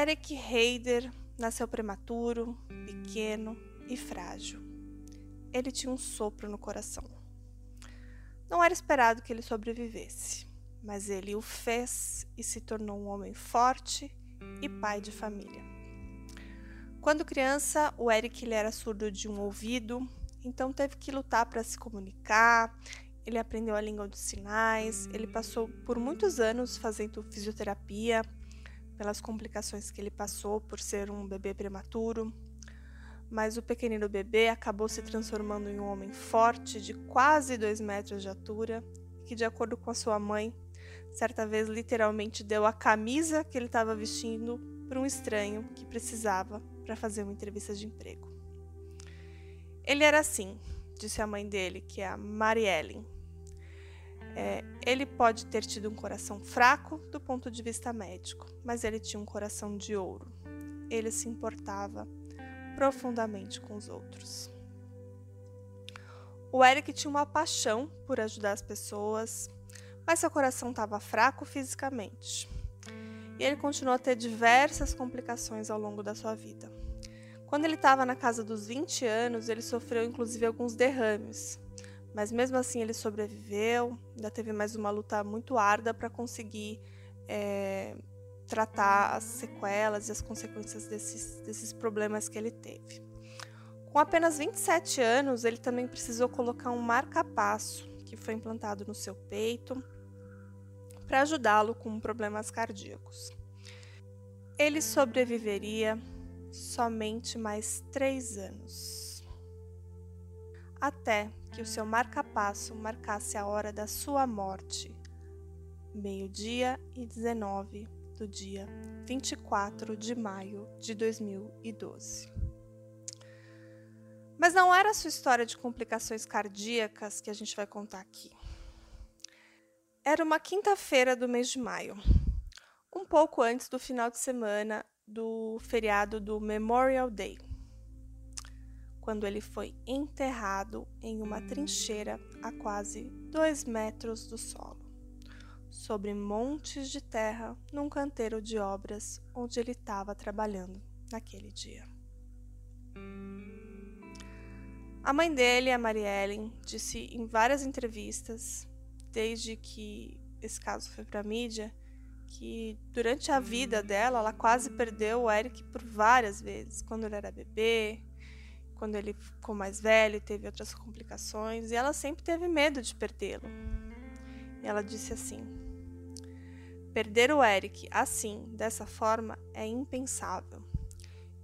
Eric Heider nasceu prematuro, pequeno e frágil. Ele tinha um sopro no coração. Não era esperado que ele sobrevivesse, mas ele o fez e se tornou um homem forte e pai de família. Quando criança, o Eric ele era surdo de um ouvido, então teve que lutar para se comunicar. Ele aprendeu a língua dos sinais, ele passou por muitos anos fazendo fisioterapia pelas complicações que ele passou por ser um bebê prematuro. Mas o pequenino bebê acabou se transformando em um homem forte de quase dois metros de altura, que, de acordo com a sua mãe, certa vez literalmente deu a camisa que ele estava vestindo para um estranho que precisava para fazer uma entrevista de emprego. Ele era assim, disse a mãe dele, que é a Mariellen. É, ele pode ter tido um coração fraco do ponto de vista médico, mas ele tinha um coração de ouro. Ele se importava profundamente com os outros. O Eric tinha uma paixão por ajudar as pessoas, mas seu coração estava fraco fisicamente. E ele continuou a ter diversas complicações ao longo da sua vida. Quando ele estava na casa dos 20 anos, ele sofreu inclusive alguns derrames, mas mesmo assim ele sobreviveu, ainda teve mais uma luta muito árdua para conseguir é, tratar as sequelas e as consequências desses, desses problemas que ele teve. Com apenas 27 anos, ele também precisou colocar um marca-passo que foi implantado no seu peito para ajudá-lo com problemas cardíacos. Ele sobreviveria somente mais três anos. Até que o seu marca-passo marcasse a hora da sua morte, meio-dia e 19 do dia 24 de maio de 2012. Mas não era a sua história de complicações cardíacas que a gente vai contar aqui. Era uma quinta-feira do mês de maio, um pouco antes do final de semana do feriado do Memorial Day, quando ele foi enterrado em uma trincheira a quase dois metros do solo sobre montes de terra num canteiro de obras onde ele estava trabalhando naquele dia. A mãe dele, a Mariellen, disse em várias entrevistas, desde que esse caso foi para a mídia, que durante a vida dela ela quase perdeu o Eric por várias vezes, quando ele era bebê, quando ele ficou mais velho teve outras complicações, e ela sempre teve medo de perdê-lo. Ela disse assim: Perder o Eric assim, dessa forma, é impensável.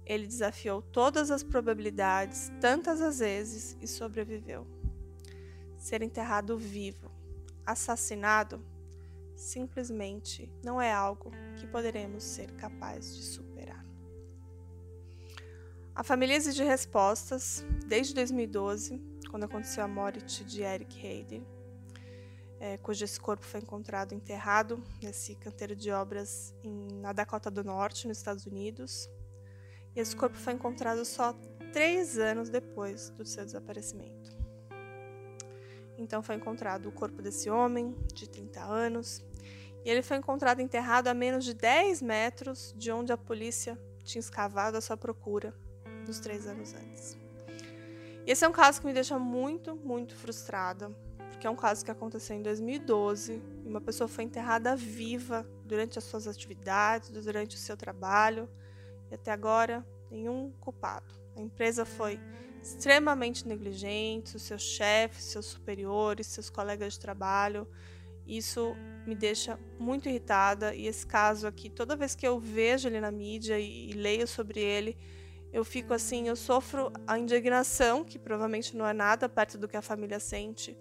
Ele desafiou todas as probabilidades tantas as vezes e sobreviveu. Ser enterrado vivo, assassinado, simplesmente não é algo que poderemos ser capazes de superar. A família exige respostas desde 2012, quando aconteceu a morte de Eric Hayden é, cujo esse corpo foi encontrado enterrado nesse canteiro de obras em, na Dakota do Norte, nos Estados Unidos. E esse corpo foi encontrado só três anos depois do seu desaparecimento. Então foi encontrado o corpo desse homem, de 30 anos, e ele foi encontrado enterrado a menos de 10 metros de onde a polícia tinha escavado a sua procura nos três anos antes. Esse é um caso que me deixa muito, muito frustrada, que é um caso que aconteceu em 2012. E uma pessoa foi enterrada viva durante as suas atividades, durante o seu trabalho, e até agora nenhum culpado. A empresa foi extremamente negligente, os seus chefes, seus superiores, seus colegas de trabalho. Isso me deixa muito irritada e esse caso aqui, toda vez que eu vejo ele na mídia e, e leio sobre ele, eu fico assim, eu sofro a indignação, que provavelmente não é nada perto do que a família sente,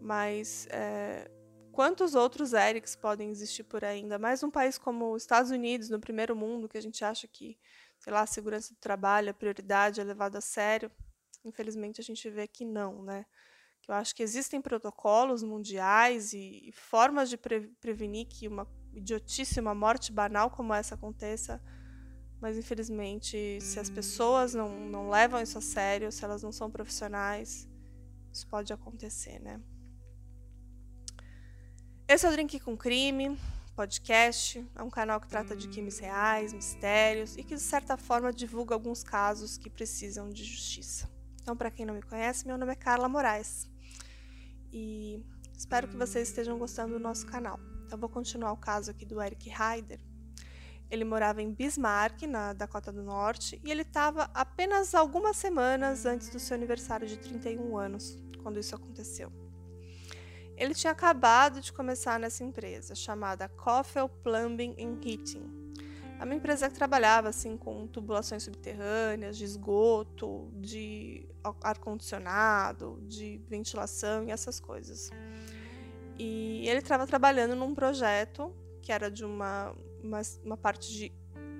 mas é, quantos outros Erics podem existir por aí? Ainda mais um país como os Estados Unidos, no primeiro mundo, que a gente acha que, sei lá, a segurança do trabalho, a prioridade é levada a sério. Infelizmente, a gente vê que não, né? Que eu acho que existem protocolos mundiais e, e formas de pre prevenir que uma idiotice, uma morte banal como essa aconteça, mas infelizmente, se as pessoas não, não levam isso a sério, se elas não são profissionais, isso pode acontecer, né? Esse é o Drink com Crime. podcast, é um canal que trata de crimes reais, mistérios e que de certa forma divulga alguns casos que precisam de justiça. Então, para quem não me conhece, meu nome é Carla Moraes e espero que vocês estejam gostando do nosso canal. Então, vou continuar o caso aqui do Eric Heider. Ele morava em Bismarck, na Dakota do Norte, e ele estava apenas algumas semanas antes do seu aniversário de 31 anos, quando isso aconteceu. Ele tinha acabado de começar nessa empresa, chamada Coffel Plumbing and Heating, é uma empresa que trabalhava assim com tubulações subterrâneas, de esgoto, de ar-condicionado, de ventilação e essas coisas. E ele estava trabalhando num projeto que era de uma, uma, uma parte de,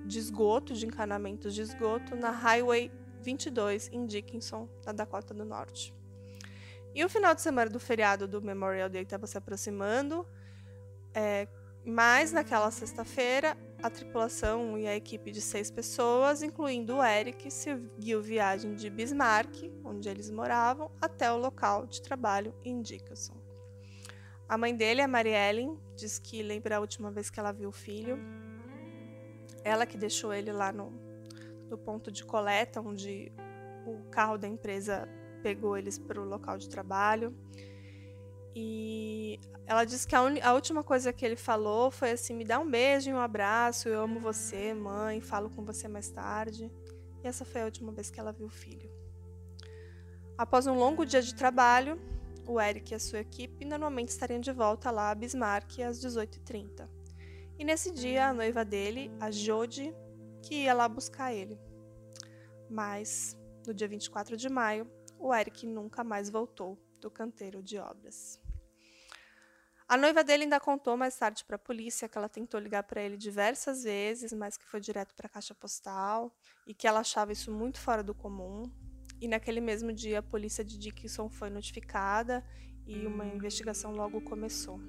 de esgoto, de encanamentos de esgoto, na Highway 22, em Dickinson, na Dakota do Norte. E o final de semana do feriado do Memorial Day estava se aproximando, é, mas naquela sexta-feira a tripulação e a equipe de seis pessoas, incluindo o Eric, seguiu viagem de Bismarck, onde eles moravam, até o local de trabalho em Dickinson. A mãe dele, a Mary Ellen, diz que lembra a última vez que ela viu o filho. Ela que deixou ele lá no, no ponto de coleta, onde o carro da empresa pegou eles para o local de trabalho. E ela disse que a, a, última coisa que ele falou foi assim: me dá um beijo e um abraço, eu amo você, mãe, falo com você mais tarde. E essa foi a última vez que ela viu o filho. Após um longo dia de trabalho, o Eric e a sua equipe normalmente estariam de volta lá a Bismarck às 18h30. E nesse dia, a noiva dele, a Jodie, que ia lá buscar ele. Mas, no dia 24 de maio, o Eric nunca mais voltou do canteiro de obras. A noiva dele ainda contou mais tarde para a polícia que ela tentou ligar para ele diversas vezes, mas que foi direto para a caixa postal e que ela achava isso muito fora do comum. E naquele mesmo dia a polícia de Dickinson foi notificada e uma investigação logo começou.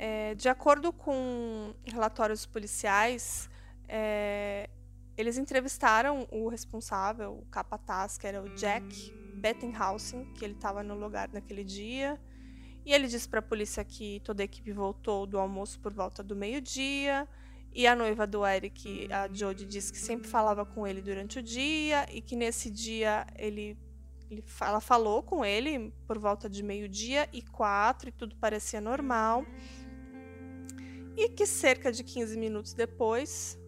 É, de acordo com relatórios policiais, é, eles entrevistaram o responsável, o capataz, que era o Jack Bettenhausen, que ele estava no lugar naquele dia e ele disse para a polícia que toda a equipe voltou do almoço por volta do meio-dia. E a noiva do Eric, a Jodie, disse que sempre falava com ele durante o dia e que nesse dia ele, ele ela falou com ele por volta de meio-dia e quatro e tudo parecia normal. E que cerca de 15 minutos depois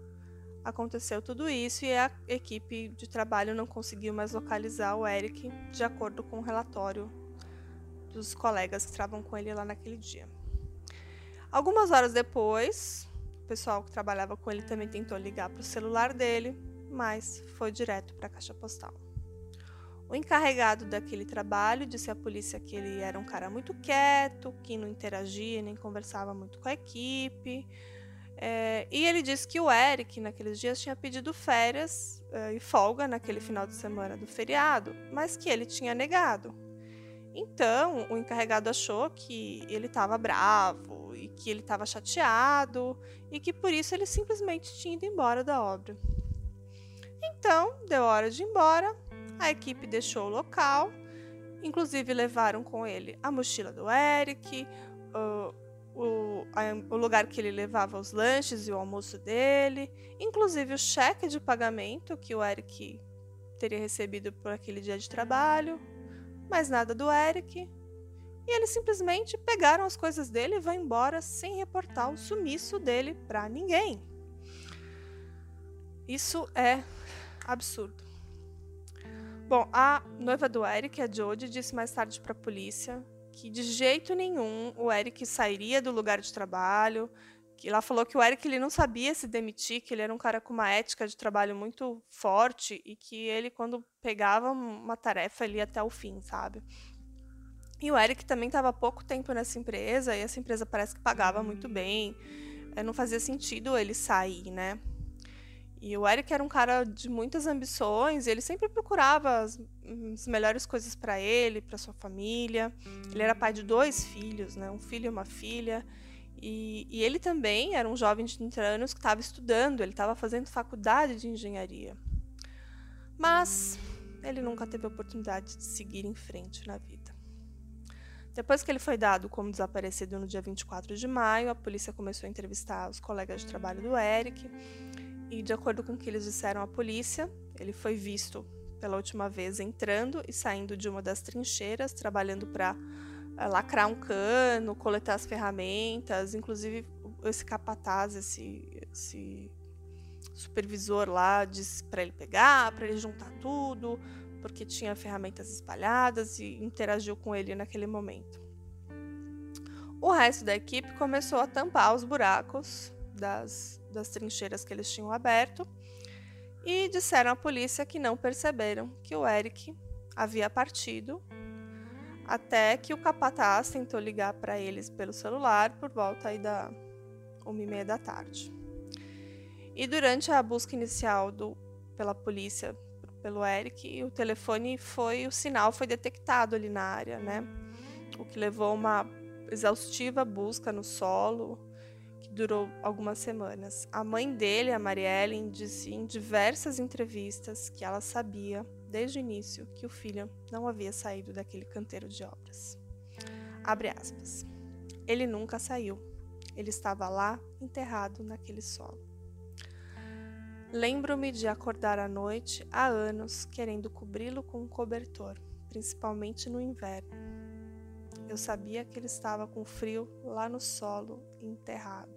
aconteceu tudo isso e a equipe de trabalho não conseguiu mais localizar o Eric, de acordo com o relatório dos colegas que estavam com ele lá naquele dia. Algumas horas depois, o pessoal que trabalhava com ele também tentou ligar para o celular dele, mas foi direto para a caixa postal. O encarregado daquele trabalho disse à polícia que ele era um cara muito quieto, que não interagia nem conversava muito com a equipe. É, e ele disse que o Eric, naqueles dias, tinha pedido férias é, e folga naquele final de semana do feriado, mas que ele tinha negado. Então, o encarregado achou que ele estava bravo e que ele estava chateado e que por isso ele simplesmente tinha ido embora da obra. Então, deu hora de ir embora, a equipe deixou o local, inclusive levaram com ele a mochila do Eric, o, o, a, o lugar que ele levava os lanches e o almoço dele, inclusive o cheque de pagamento que o Eric teria recebido por aquele dia de trabalho, mais nada do Eric. E eles simplesmente pegaram as coisas dele e vão embora sem reportar o sumiço dele para ninguém. Isso é absurdo. Bom, a noiva do Eric, a Jodie, disse mais tarde para a polícia que de jeito nenhum o Eric sairia do lugar de trabalho, que ela falou que o Eric ele não sabia se demitir, que ele era um cara com uma ética de trabalho muito forte e que ele quando pegava uma tarefa ele ia até o fim, sabe? E o Eric também estava há pouco tempo nessa empresa e essa empresa parece que pagava muito bem. É, não fazia sentido ele sair, né? E o Eric era um cara de muitas ambições, ele sempre procurava as, as melhores coisas para ele, para sua família. Ele era pai de dois filhos, né? Um filho e uma filha. E, e ele também era um jovem de 30 anos que estava estudando, ele estava fazendo faculdade de engenharia. Mas ele nunca teve a oportunidade de seguir em frente na vida. Depois que ele foi dado como desaparecido no dia 24 de maio, a polícia começou a entrevistar os colegas de trabalho do Eric. E, de acordo com o que eles disseram à polícia, ele foi visto pela última vez entrando e saindo de uma das trincheiras, trabalhando para eh, lacrar um cano, coletar as ferramentas, inclusive esse capataz, esse, esse supervisor lá disse para ele pegar, para ele juntar tudo, porque tinha ferramentas espalhadas e interagiu com ele naquele momento. O resto da equipe começou a tampar os buracos das, das trincheiras que eles tinham aberto e disseram à polícia que não perceberam que o Eric havia partido até que o capataz tentou ligar para eles pelo celular por volta aí da uma e meia da tarde. E durante a busca inicial do, pela polícia pelo Eric, o telefone foi o sinal foi detectado ali na área, né? O que levou a uma exaustiva busca no solo durou algumas semanas. A mãe dele, a Marielle, disse em diversas entrevistas que ela sabia desde o início que o filho não havia saído daquele canteiro de obras. Abre aspas. Ele nunca saiu. Ele estava lá, enterrado naquele solo. Lembro-me de acordar à noite há anos querendo cobri-lo com um cobertor, principalmente no inverno. Eu sabia que ele estava com frio lá no solo, enterrado.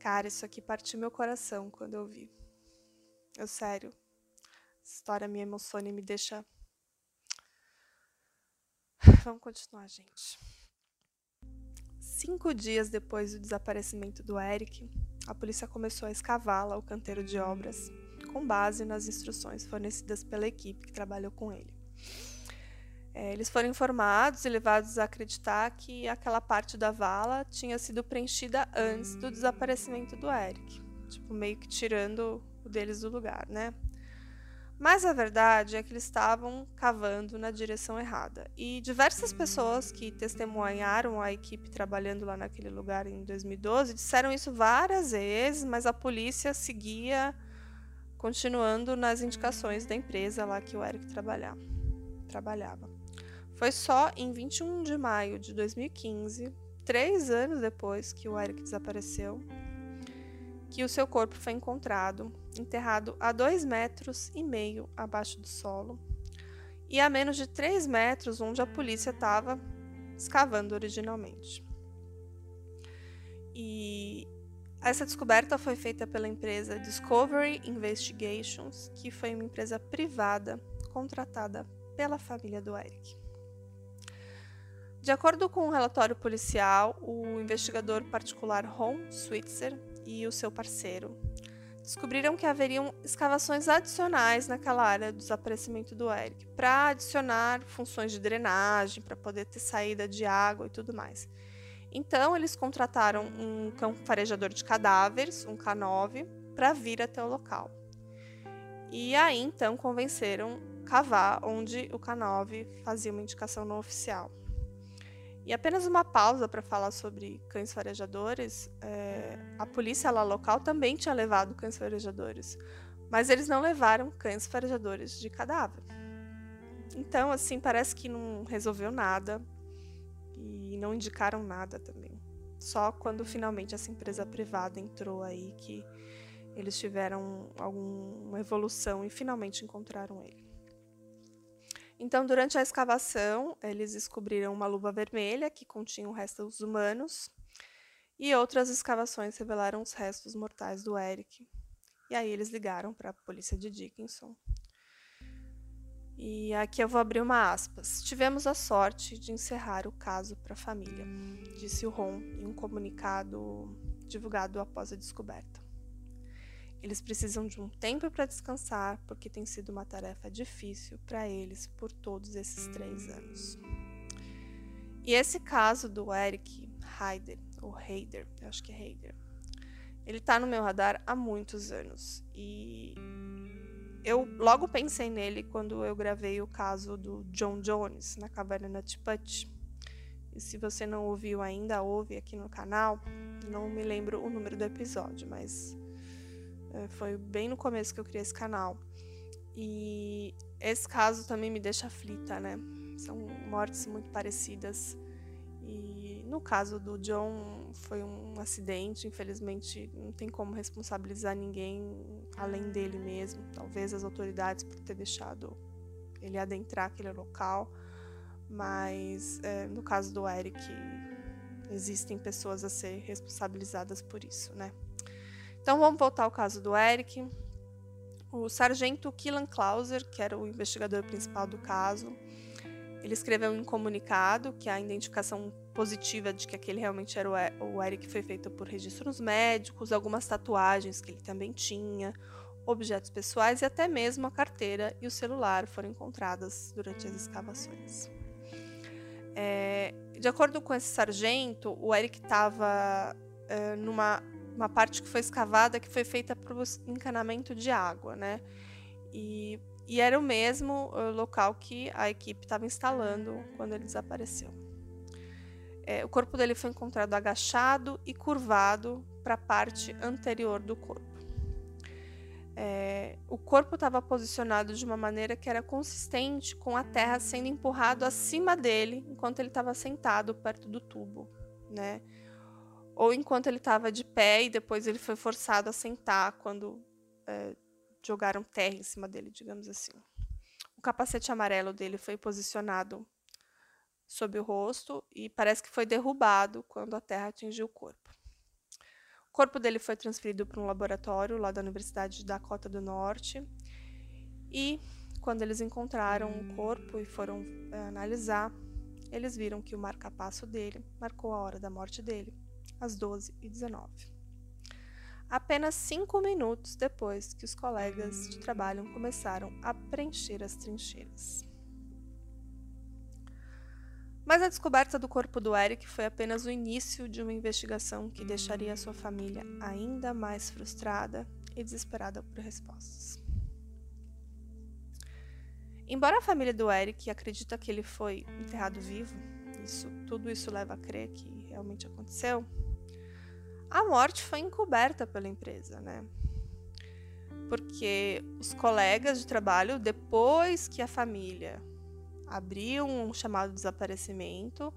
Cara, isso aqui partiu meu coração quando eu vi. Eu, sério, essa história me emociona e me deixa. Vamos continuar, gente. Cinco dias depois do desaparecimento do Eric, a polícia começou a escavar lá o canteiro de obras, com base nas instruções fornecidas pela equipe que trabalhou com ele. É, eles foram informados e levados a acreditar que aquela parte da vala tinha sido preenchida antes do desaparecimento do Eric, tipo meio que tirando o deles do lugar, né? Mas a verdade é que eles estavam cavando na direção errada. E diversas pessoas que testemunharam a equipe trabalhando lá naquele lugar em 2012 disseram isso várias vezes, mas a polícia seguia continuando nas indicações da empresa lá que o Eric trabalhava. Foi só em 21 de maio de 2015, três anos depois que o Eric desapareceu, que o seu corpo foi encontrado, enterrado a dois metros e meio abaixo do solo e a menos de três metros onde a polícia estava escavando originalmente. E essa descoberta foi feita pela empresa Discovery Investigations, que foi uma empresa privada contratada pela família do Eric. De acordo com um relatório policial, o investigador particular Ron Switzer e o seu parceiro descobriram que haveriam escavações adicionais naquela área do desaparecimento do Eric para adicionar funções de drenagem, para poder ter saída de água e tudo mais. Então, eles contrataram um cão farejador de cadáveres, um K9, para vir até o local. E aí, então, convenceram cavar onde o K9 fazia uma indicação não oficial. E apenas uma pausa para falar sobre cães farejadores. É, a polícia lá local também tinha levado cães farejadores, mas eles não levaram cães farejadores de cadáver. Então, assim, parece que não resolveu nada e não indicaram nada também. Só quando finalmente essa empresa privada entrou aí que eles tiveram alguma evolução e finalmente encontraram ele. Então, durante a escavação, eles descobriram uma luva vermelha que continha restos humanos, e outras escavações revelaram os restos mortais do Eric. E aí eles ligaram para a polícia de Dickinson. E aqui eu vou abrir uma aspas. Tivemos a sorte de encerrar o caso para a família, disse o Ron em um comunicado divulgado após a descoberta. Eles precisam de um tempo para descansar, porque tem sido uma tarefa difícil para eles por todos esses três anos. E esse caso do Eric Heider, ou Heider, eu acho que é Heider, ele está no meu radar há muitos anos. E eu logo pensei nele quando eu gravei o caso do John Jones na caverna Nutput. E se você não ouviu ainda, ouve aqui no canal. Não me lembro o número do episódio, mas foi bem no começo que eu criei esse canal. E esse caso também me deixa aflita, né? São mortes muito parecidas. E no caso do John, foi um acidente, infelizmente não tem como responsabilizar ninguém além dele mesmo. Talvez as autoridades por ter deixado ele adentrar aquele local, mas é, no caso do Eric, existem pessoas a ser responsabilizadas por isso, né? Então vamos voltar ao caso do Eric. O sargento Killan Clauser, que era o investigador principal do caso, ele escreveu um comunicado que a identificação positiva de que aquele realmente era o Eric foi feita por registros médicos, algumas tatuagens que ele também tinha, objetos pessoais e até mesmo a carteira e o celular foram encontradas durante as escavações. É, de acordo com esse sargento, o Eric estava é, numa uma parte que foi escavada que foi feita para o encanamento de água, né? E, e era o mesmo uh, local que a equipe estava instalando quando ele desapareceu. É, o corpo dele foi encontrado agachado e curvado para a parte anterior do corpo. É, o corpo estava posicionado de uma maneira que era consistente com a terra sendo empurrado acima dele enquanto ele estava sentado perto do tubo, né? Ou enquanto ele estava de pé e depois ele foi forçado a sentar quando é, jogaram terra em cima dele, digamos assim. O capacete amarelo dele foi posicionado sob o rosto e parece que foi derrubado quando a terra atingiu o corpo. O corpo dele foi transferido para um laboratório lá da Universidade de Dakota do Norte. E quando eles encontraram o corpo e foram é, analisar, eles viram que o marca-passo dele marcou a hora da morte dele, às 12h19. Apenas cinco minutos depois que os colegas de trabalho começaram a preencher as trincheiras. Mas a descoberta do corpo do Eric foi apenas o início de uma investigação que deixaria sua família ainda mais frustrada e desesperada por respostas. Embora a família do Eric acredita que ele foi enterrado vivo, isso, tudo isso leva a crer que realmente aconteceu, a morte foi encoberta pela empresa, né? Porque os colegas de trabalho, depois que a família abriu um chamado desaparecimento,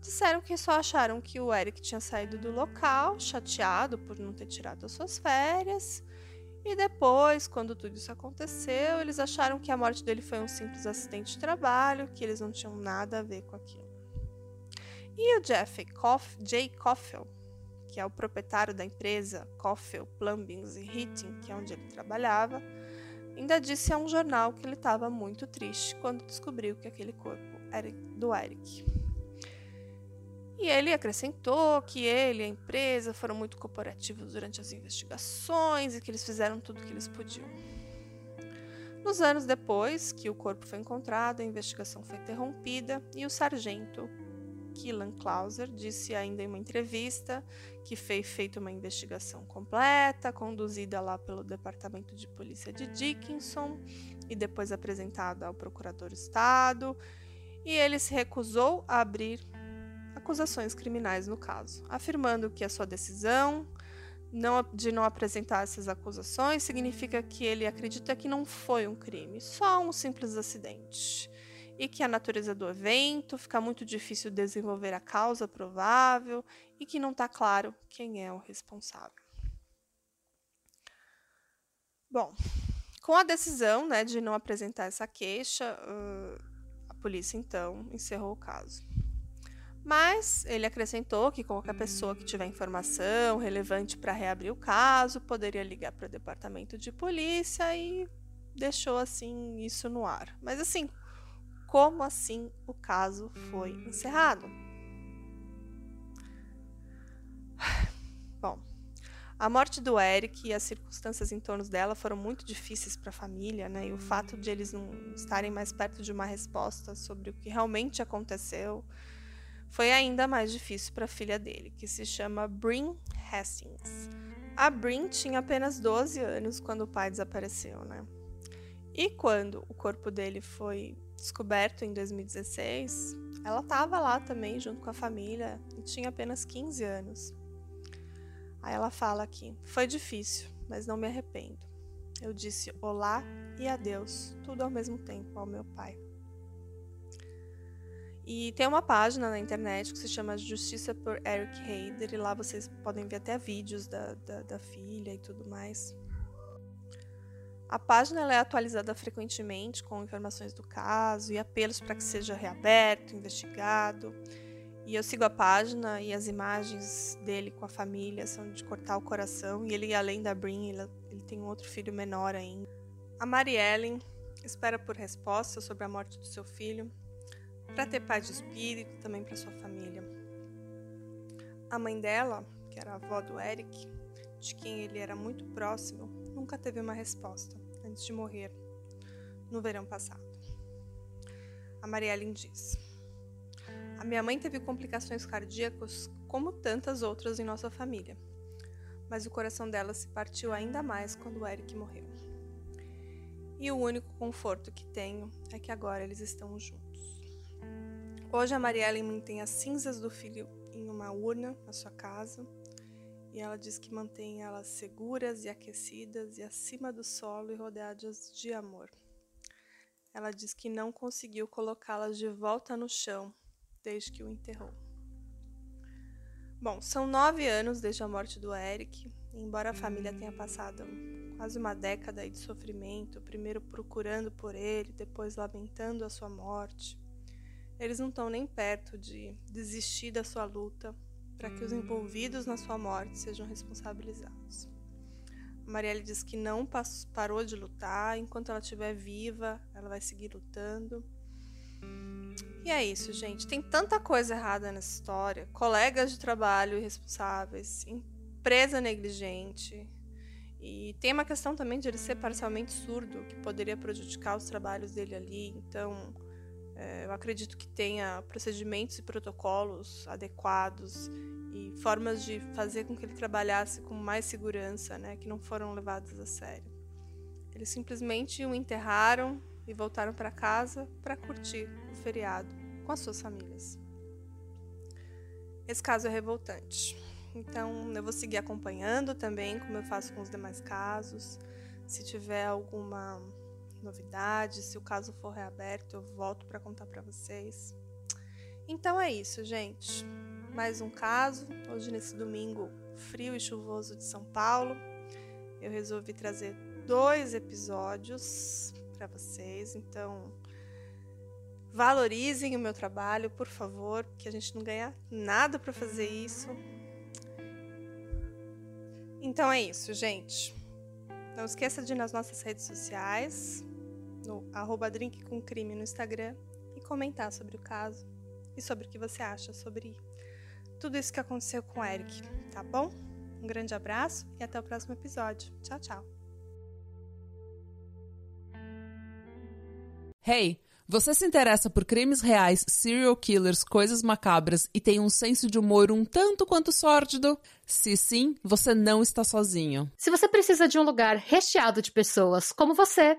disseram que só acharam que o Eric tinha saído do local, chateado por não ter tirado as suas férias. E depois, quando tudo isso aconteceu, eles acharam que a morte dele foi um simples acidente de trabalho, que eles não tinham nada a ver com aquilo. E o Jeff Koff, Jay Coffel, que é o proprietário da empresa Coffel Plumbing e Heating, que é onde ele trabalhava, Ainda disse a um jornal que ele estava muito triste quando descobriu que aquele corpo era do Eric. E ele acrescentou que ele e a empresa foram muito cooperativos durante as investigações e que eles fizeram tudo o que eles podiam. Nos anos depois que o corpo foi encontrado, a investigação foi interrompida e o sargento Killan Clauser disse ainda em uma entrevista que fez feito uma investigação completa, conduzida lá pelo Departamento de Polícia de Dickinson e depois apresentada ao Procurador-Estado, e ele se recusou a abrir acusações criminais no caso, afirmando que a sua decisão não, de não apresentar essas acusações significa que ele acredita que não foi um crime, só um simples acidente e que a natureza do evento fica muito difícil desenvolver a causa provável e que não está claro quem é o responsável. Bom, com a decisão né, de não apresentar essa queixa, uh, a polícia então encerrou o caso. Mas ele acrescentou que qualquer pessoa que tiver informação relevante para reabrir o caso poderia ligar para o departamento de polícia e deixou assim isso no ar. Mas assim, como assim o caso foi encerrado. Bom, a morte do Eric e as circunstâncias em torno dela foram muito difíceis para a família, né? E o fato de eles não estarem mais perto de uma resposta sobre o que realmente aconteceu foi ainda mais difícil para a filha dele, que se chama Bryn Hastings. A Bryn tinha apenas 12 anos quando o pai desapareceu, né? E quando o corpo dele foi descoberto em 2016, ela estava lá também junto com a família e tinha apenas 15 anos. Aí ela fala aqui: Foi difícil, mas não me arrependo. Eu disse olá e adeus, tudo ao mesmo tempo, ao meu pai. E tem uma página na internet que se chama Justiça por Eric Hayder, e lá vocês podem ver até vídeos da, da, da filha e tudo mais. A página é atualizada frequentemente com informações do caso e apelos para que seja reaberto, investigado. E eu sigo a página e as imagens dele com a família são de cortar o coração. E ele, além da Brin, ele, ele tem um outro filho menor ainda. A Mariellen espera por resposta sobre a morte do seu filho para ter paz de espírito também para sua família. A mãe dela, que era a avó do Eric, de quem ele era muito próximo, nunca teve uma resposta antes de morrer no verão passado. A Marielle diz: A minha mãe teve complicações cardíacas como tantas outras em nossa família, mas o coração dela se partiu ainda mais quando o Eric morreu. E o único conforto que tenho é que agora eles estão juntos. Hoje a Marielle mantém as cinzas do filho em uma urna na sua casa e ela diz que mantém elas seguras e aquecidas e acima do solo e rodeadas de amor. Ela diz que não conseguiu colocá-las de volta no chão desde que o enterrou. Bom, são nove anos desde a morte do Eric, embora a família tenha passado quase uma década de sofrimento, primeiro procurando por ele, depois lamentando a sua morte, eles não estão nem perto de desistir da sua luta para que os envolvidos na sua morte sejam responsabilizados. Marielle diz que não parou de lutar, enquanto ela estiver viva, ela vai seguir lutando. E é isso, gente. Tem tanta coisa errada nessa história. Colegas de trabalho irresponsáveis, empresa negligente. E tem uma questão também de ele ser parcialmente surdo, que poderia prejudicar os trabalhos dele ali. Então, eu acredito que tenha procedimentos e protocolos adequados e formas de fazer com que ele trabalhasse com mais segurança, né, que não foram levadas a sério. Eles simplesmente o enterraram e voltaram para casa para curtir o feriado com as suas famílias. Esse caso é revoltante. Então, eu vou seguir acompanhando também, como eu faço com os demais casos. Se tiver alguma novidade, se o caso for reaberto, eu volto para contar para vocês. Então é isso, gente. Mais um caso, hoje nesse domingo frio e chuvoso de São Paulo. Eu resolvi trazer dois episódios para vocês, então valorizem o meu trabalho, por favor, que a gente não ganha nada para fazer isso. Então é isso, gente. Não esqueça de ir nas nossas redes sociais, no arroba Drink com Crime no Instagram e comentar sobre o caso e sobre o que você acha sobre tudo isso que aconteceu com o Eric, tá bom? Um grande abraço e até o próximo episódio. Tchau, tchau. Hey, você se interessa por crimes reais, serial killers, coisas macabras e tem um senso de humor um tanto quanto sórdido? Se sim, você não está sozinho. Se você precisa de um lugar recheado de pessoas como você,